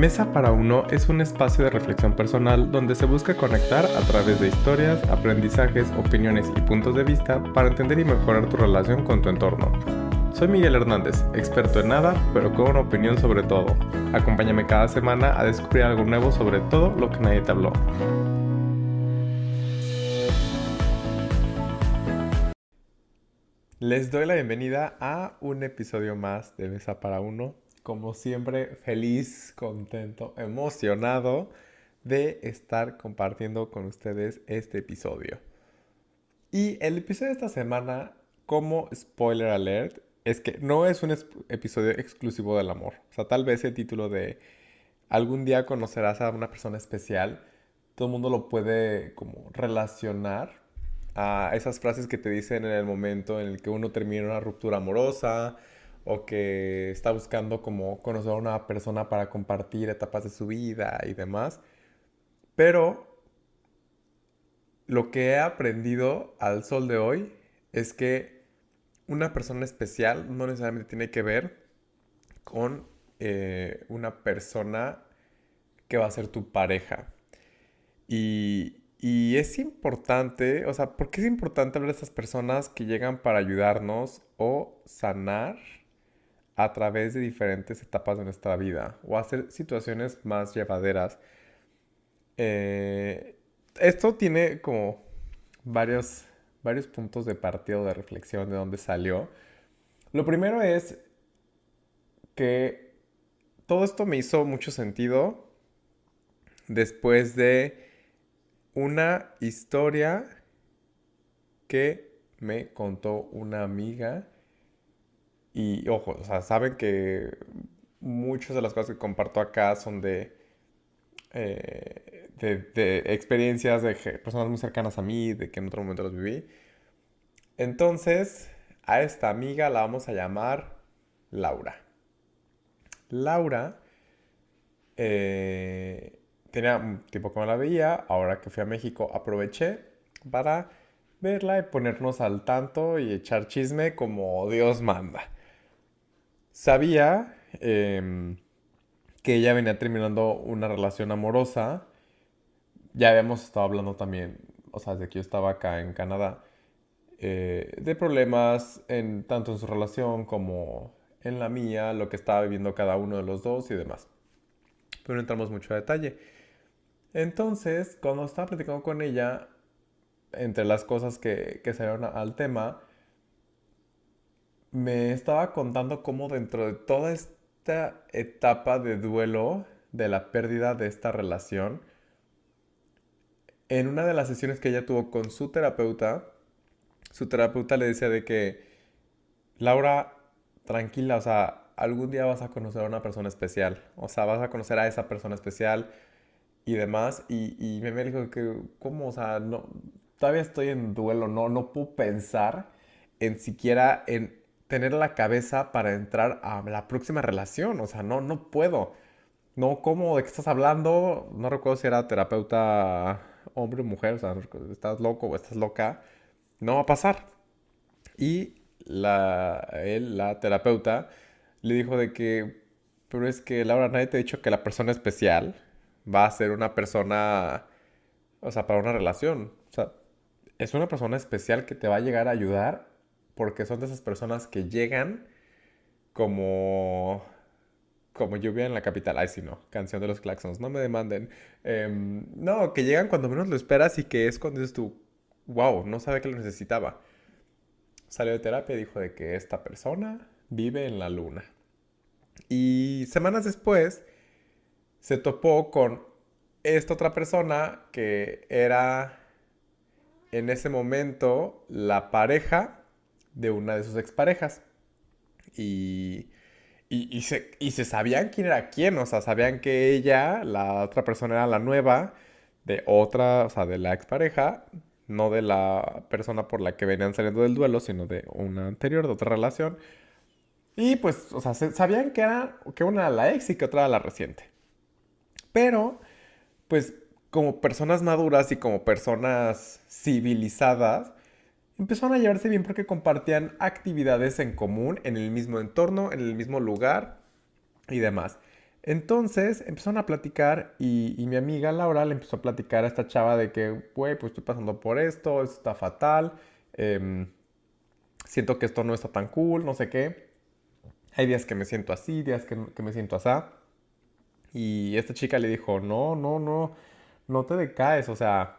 Mesa para Uno es un espacio de reflexión personal donde se busca conectar a través de historias, aprendizajes, opiniones y puntos de vista para entender y mejorar tu relación con tu entorno. Soy Miguel Hernández, experto en nada, pero con una opinión sobre todo. Acompáñame cada semana a descubrir algo nuevo sobre todo lo que nadie te habló. Les doy la bienvenida a un episodio más de Mesa para Uno como siempre, feliz, contento, emocionado de estar compartiendo con ustedes este episodio. Y el episodio de esta semana, como spoiler alert, es que no es un episodio exclusivo del amor. O sea, tal vez el título de algún día conocerás a una persona especial, todo el mundo lo puede como relacionar a esas frases que te dicen en el momento en el que uno termina una ruptura amorosa, o que está buscando como conocer a una persona para compartir etapas de su vida y demás. Pero lo que he aprendido al sol de hoy es que una persona especial no necesariamente tiene que ver con eh, una persona que va a ser tu pareja. Y, y es importante, o sea, ¿por qué es importante hablar de estas personas que llegan para ayudarnos o sanar a través de diferentes etapas de nuestra vida o hacer situaciones más llevaderas. Eh, esto tiene como varios, varios puntos de partido de reflexión de dónde salió. Lo primero es que todo esto me hizo mucho sentido después de una historia que me contó una amiga y ojo, o sea, saben que muchas de las cosas que comparto acá son de, eh, de, experiencias de personas muy cercanas a mí, de que en otro momento los viví. Entonces, a esta amiga la vamos a llamar Laura. Laura eh, tenía un tiempo que no la veía, ahora que fui a México aproveché para verla y ponernos al tanto y echar chisme como Dios manda sabía em, que ella venía terminando una relación amorosa. Ya habíamos estado hablando también, o sea, desde que yo estaba acá en Canadá, eh, de problemas en, tanto en su relación como en la mía, lo que estaba viviendo cada uno de los dos y demás. Pero no entramos mucho a detalle. Entonces, cuando estaba platicando con ella, entre las cosas que, que salieron al tema, me estaba contando cómo dentro de toda esta etapa de duelo de la pérdida de esta relación, en una de las sesiones que ella tuvo con su terapeuta, su terapeuta le decía de que, Laura, tranquila, o sea, algún día vas a conocer a una persona especial, o sea, vas a conocer a esa persona especial y demás, y, y me dijo que, ¿cómo? O sea, no, todavía estoy en duelo, no, no puedo pensar en siquiera en tener la cabeza para entrar a la próxima relación. O sea, no, no puedo. No, ¿cómo? ¿De qué estás hablando? No recuerdo si era terapeuta hombre o mujer. O sea, estás loco o estás loca. No va a pasar. Y la, él, la terapeuta, le dijo de que, pero es que Laura, nadie te ha dicho que la persona especial va a ser una persona, o sea, para una relación. O sea, es una persona especial que te va a llegar a ayudar porque son de esas personas que llegan como como lluvia en la capital. Ay, sí, no. Canción de los Claxons. No me demanden. Em, no, que llegan cuando menos lo esperas y que es cuando dices tú, wow, no sabe que lo necesitaba. Salió de terapia y dijo de que esta persona vive en la luna. Y semanas después se topó con esta otra persona que era en ese momento la pareja de una de sus exparejas. Y, y, se, y se sabían quién era quién, o sea, sabían que ella, la otra persona era la nueva de otra, o sea, de la expareja, no de la persona por la que venían saliendo del duelo, sino de una anterior, de otra relación. Y pues, o sea, sabían que era que una era la ex y que otra era la reciente. Pero, pues, como personas maduras y como personas civilizadas, empezaron a llevarse bien porque compartían actividades en común, en el mismo entorno, en el mismo lugar y demás. Entonces empezaron a platicar y, y, mi amiga Laura le empezó a platicar a esta chava de que, güey, pues estoy pasando por esto, esto está fatal, eh, siento que esto no está tan cool, no sé qué. Hay días que me siento así, días que, que me siento así. Y esta chica le dijo, no, no, no, no te decaes, o sea,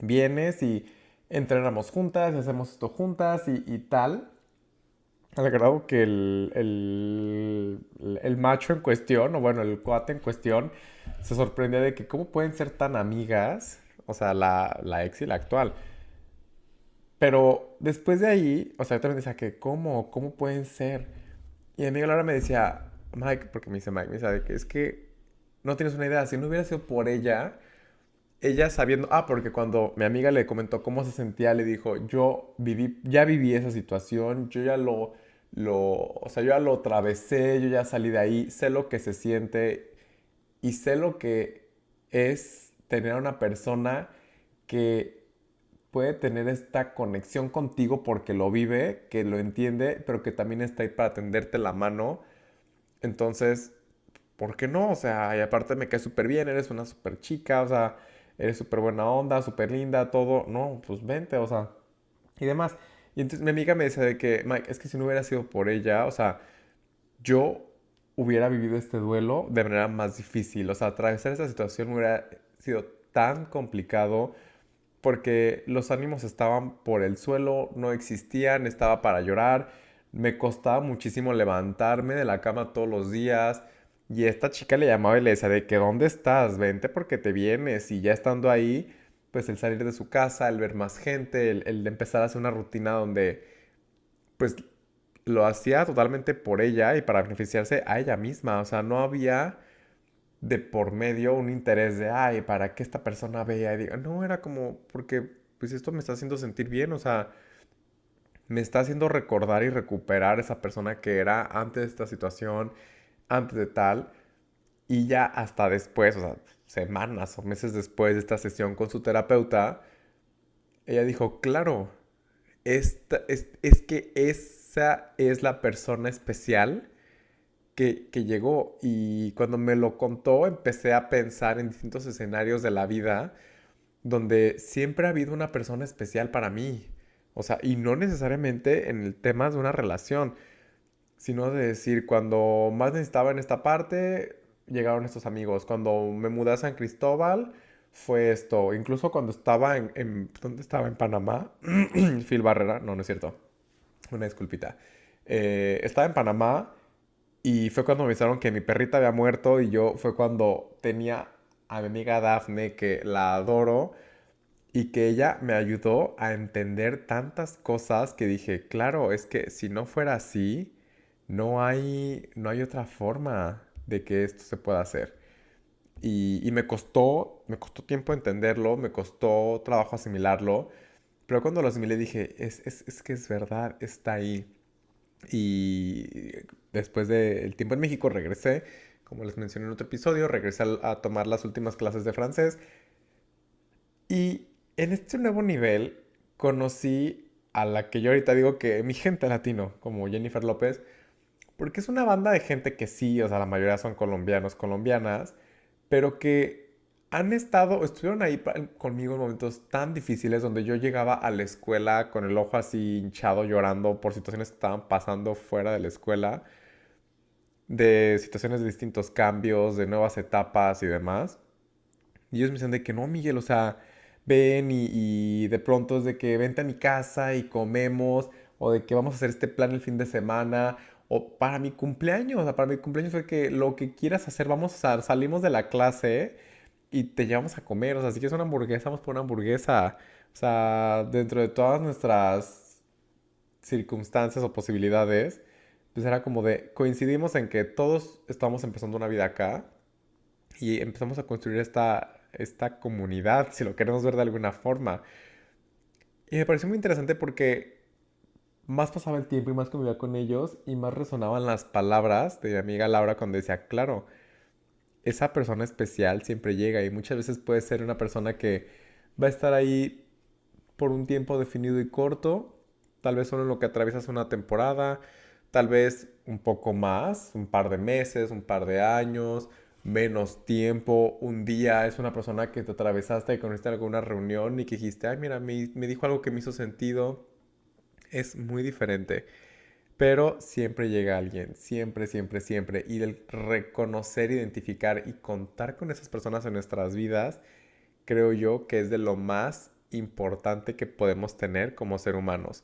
vienes y entrenamos juntas, y hacemos esto juntas y, y tal. Al grado que el, el, el, macho en cuestión, o bueno, el cuate en cuestión, se sorprendía de que cómo pueden ser tan amigas, o sea, la, la ex y la actual. Pero después de ahí, o sea, yo también decía que, ¿cómo? ¿Cómo pueden ser? Y mi amiga Laura me decía, Mike, porque me dice Mike, me dice es que no tienes una idea, si no hubiera sido por ella, ella sabiendo, ah, porque cuando mi amiga le comentó cómo se sentía, le dijo, yo viví, ya viví esa situación, yo ya lo, lo, o sea, yo ya lo atravesé, yo ya salí de ahí, sé lo que se siente y sé lo que es tener a una persona que puede tener esta conexión contigo porque lo vive, que lo entiende, pero que también está ahí para tenderte la mano. Entonces, ¿por qué no? O sea, y aparte me cae súper bien, eres una súper chica, o sea, eres súper buena onda, súper linda, todo. No, pues vente, o sea, y demás. Y entonces mi amiga me decía de que, Mike, es que si no hubiera sido por ella, o sea, yo hubiera vivido este duelo de manera más difícil. O sea, atravesar esta situación hubiera sido tan complicado porque los ánimos estaban por el suelo, no existían, estaba para llorar, me costaba muchísimo levantarme de la cama todos los días. Y esta chica le llamaba y le decía de que ¿dónde estás? Vente porque te vienes. Y ya estando ahí, pues el salir de su casa, el ver más gente, el, el empezar a hacer una rutina donde pues lo hacía totalmente por ella y para beneficiarse a ella misma. O sea, no había de por medio un interés de, ay, para que esta persona vea y diga, no, era como, porque pues esto me está haciendo sentir bien, o sea, me está haciendo recordar y recuperar esa persona que era antes de esta situación, antes de tal, y ya hasta después, o sea, semanas o meses después de esta sesión con su terapeuta, ella dijo, claro, esta, es, es que esa es la persona especial que, llegó y cuando me lo contó empecé a pensar en distintos escenarios de la vida donde siempre ha habido una persona especial para mí. O sea, y no necesariamente en el tema de una relación, sino de decir, cuando más necesitaba en esta parte, llegaron estos amigos. Cuando me mudé a San Cristóbal, fue esto. Incluso cuando estaba en, ¿dónde estaba? En Panamá. Phil Barrera, no, no es cierto. Una disculpita. Eh, estaba en Panamá y fue cuando me avisaron que mi perrita había muerto y yo fue cuando tenía a mi amiga Daphne, que la adoro, y que ella me ayudó a entender tantas cosas que dije, claro, es que si no fuera así, no hay, no hay otra forma de que esto se pueda hacer. Y, y me costó, me costó tiempo entenderlo, me costó trabajo asimilarlo, pero cuando lo asimilé dije, es, es, es que es verdad, está ahí. Y después del tiempo en México regresé, como les mencioné en otro episodio, regresé a, tomar las últimas clases de francés. Y en este nuevo nivel conocí a la que yo ahorita digo que mi gente latino, como Jennifer López, porque es una banda de gente que sí, o sea, la mayoría son colombianos, colombianas, pero que han estado, estuvieron ahí conmigo en momentos tan difíciles donde yo llegaba a la escuela con el ojo así hinchado, llorando por situaciones que estaban pasando fuera de la escuela, de situaciones de distintos cambios, de nuevas etapas y demás. Y ellos me dicen de que no, Miguel, o sea, ven y, y de pronto es de que vente a mi casa y comemos, o de que vamos a hacer este plan el fin de semana, o para mi cumpleaños, o sea, para mi cumpleaños fue que lo que quieras hacer, vamos a salimos de la clase y te llevamos a comer. O sea, si quieres una hamburguesa, vamos por una hamburguesa. O sea, dentro de todas nuestras circunstancias o posibilidades, pues era como de, coincidimos en que todos estamos empezando una vida acá y empezamos a construir esta, esta comunidad, si lo queremos ver de alguna forma. Y me pareció muy interesante porque más pasaba el tiempo y más convivía con ellos y más resonaban las palabras de mi amiga Laura cuando decía, claro, esa persona especial siempre llega y muchas veces puede ser una persona que va a estar ahí por un tiempo definido y corto, tal vez solo lo que atraviesas una temporada, tal vez un poco más, un par de meses, un par de años, menos tiempo, un día, es una persona que te atravesaste y conociste alguna reunión y que dijiste, ay, mira, me, me dijo algo que me hizo sentido. Es muy diferente. Pero siempre llega alguien, siempre, siempre, siempre. Y el reconocer, identificar y contar con esas personas en nuestras vidas, creo yo que es de lo más importante que podemos tener como ser humanos.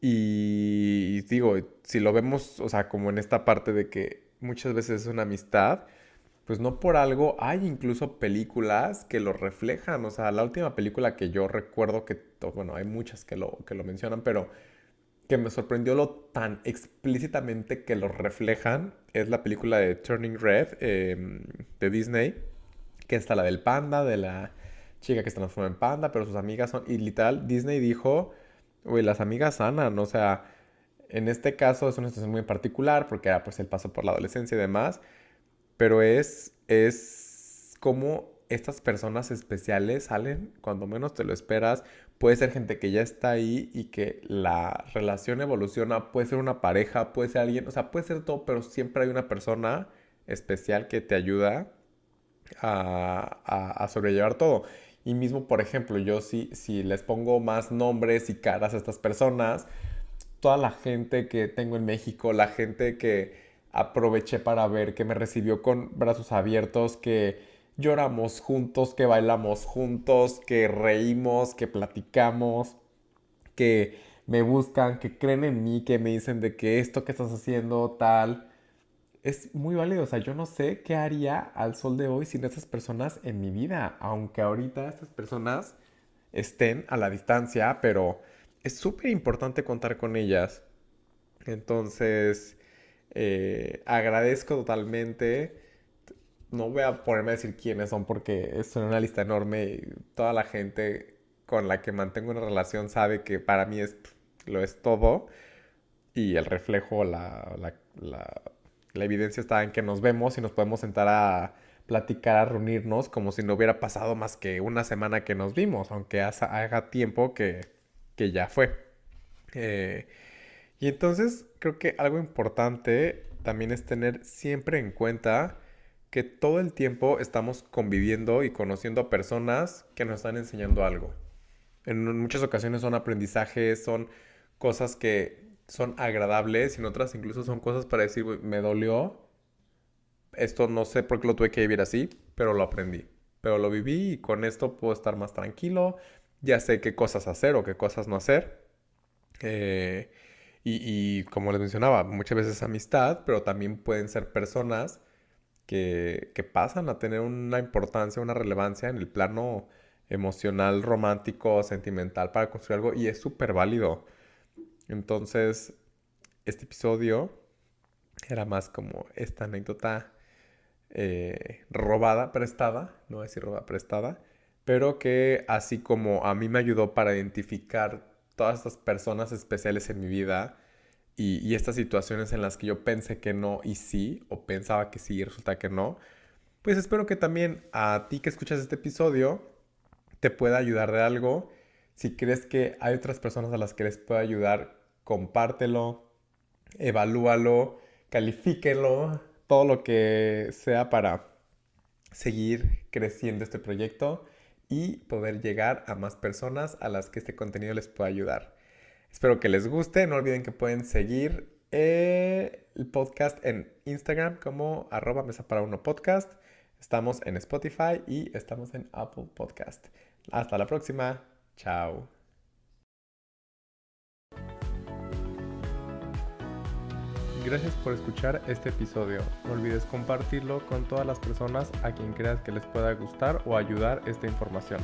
Y, digo, si lo vemos, o sea, como en esta parte de que muchas veces es una amistad, pues no por algo hay incluso películas que lo reflejan. O sea, la última película que yo recuerdo que, bueno, hay muchas que lo, que lo mencionan, pero que me sorprendió lo tan explícitamente que lo reflejan es la película de Turning Red em, de Disney, que está la del panda, de la chica que se transforma en panda, pero sus amigas son... Y literal, Disney dijo, uy, las amigas sanan, o sea, en este caso es una situación muy particular porque era pues el paso por la adolescencia y demás, pero es, es como estas personas especiales salen cuando menos te lo esperas. Puede ser gente que ya está ahí y que la relación evoluciona. Puede ser una pareja, puede ser alguien, o sea, puede ser todo, pero siempre hay una persona especial que te ayuda a, a, sobrellevar todo. Y mismo, por ejemplo, yo si, si les pongo más nombres y caras a estas personas, toda la gente que tengo en México, la gente que aproveché para ver, que me recibió con brazos abiertos, que lloramos juntos, que bailamos juntos, que reímos, que platicamos, que me buscan, que creen en mí, que me dicen de que esto que estás haciendo tal. Es muy válido, o sea, yo no sé qué haría al sol de hoy sin esas personas en mi vida, aunque ahorita estas personas estén a la distancia, pero es súper importante contar con ellas. Entonces, eh, agradezco totalmente no voy a ponerme a decir quiénes son porque es una lista enorme toda la gente con la que mantengo una relación sabe que para mí es, lo es todo y el reflejo, la, la, la, evidencia está en que nos vemos y nos podemos sentar a platicar, a reunirnos como si no hubiera pasado más que una semana que nos vimos, aunque haga tiempo que, que ya fue. Eh, y entonces creo que algo importante también es tener siempre en cuenta que todo el tiempo estamos conviviendo y conociendo a personas que nos están enseñando algo. En muchas ocasiones son aprendizajes, son cosas que son agradables y en otras incluso son cosas para decir, me dolió, esto no sé por qué lo tuve que vivir así, pero lo aprendí, pero lo viví y con esto puedo estar más tranquilo, ya sé qué cosas hacer o qué cosas no hacer. Eh, y, y como les mencionaba, muchas veces amistad, pero también pueden ser personas que, pasan a tener una importancia, una relevancia en el plano emocional, romántico, sentimental para construir algo y es súper válido. Entonces, este episodio era más como esta anécdota eh, robada, prestada, no voy a decir robada, prestada, pero que así como a mí me ayudó para identificar todas estas personas especiales en mi vida, y, estas situaciones en las que yo pensé que no y sí, o pensaba que sí y resulta que no, pues espero que también a ti que escuchas este episodio te pueda ayudar de algo. Si crees que hay otras personas a las que les pueda ayudar, compártelo, evalúalo, califíquelo, todo lo que sea para seguir creciendo este proyecto y poder llegar a más personas a las que este contenido les pueda ayudar. Espero que les guste. No olviden que pueden seguir eh, el podcast en Instagram como arroba mesa para uno podcast. Estamos en Spotify y estamos en Apple Podcast. Hasta la próxima. Chao. Gracias por escuchar este episodio. No olvides compartirlo con todas las personas a quien creas que les pueda gustar o ayudar esta información.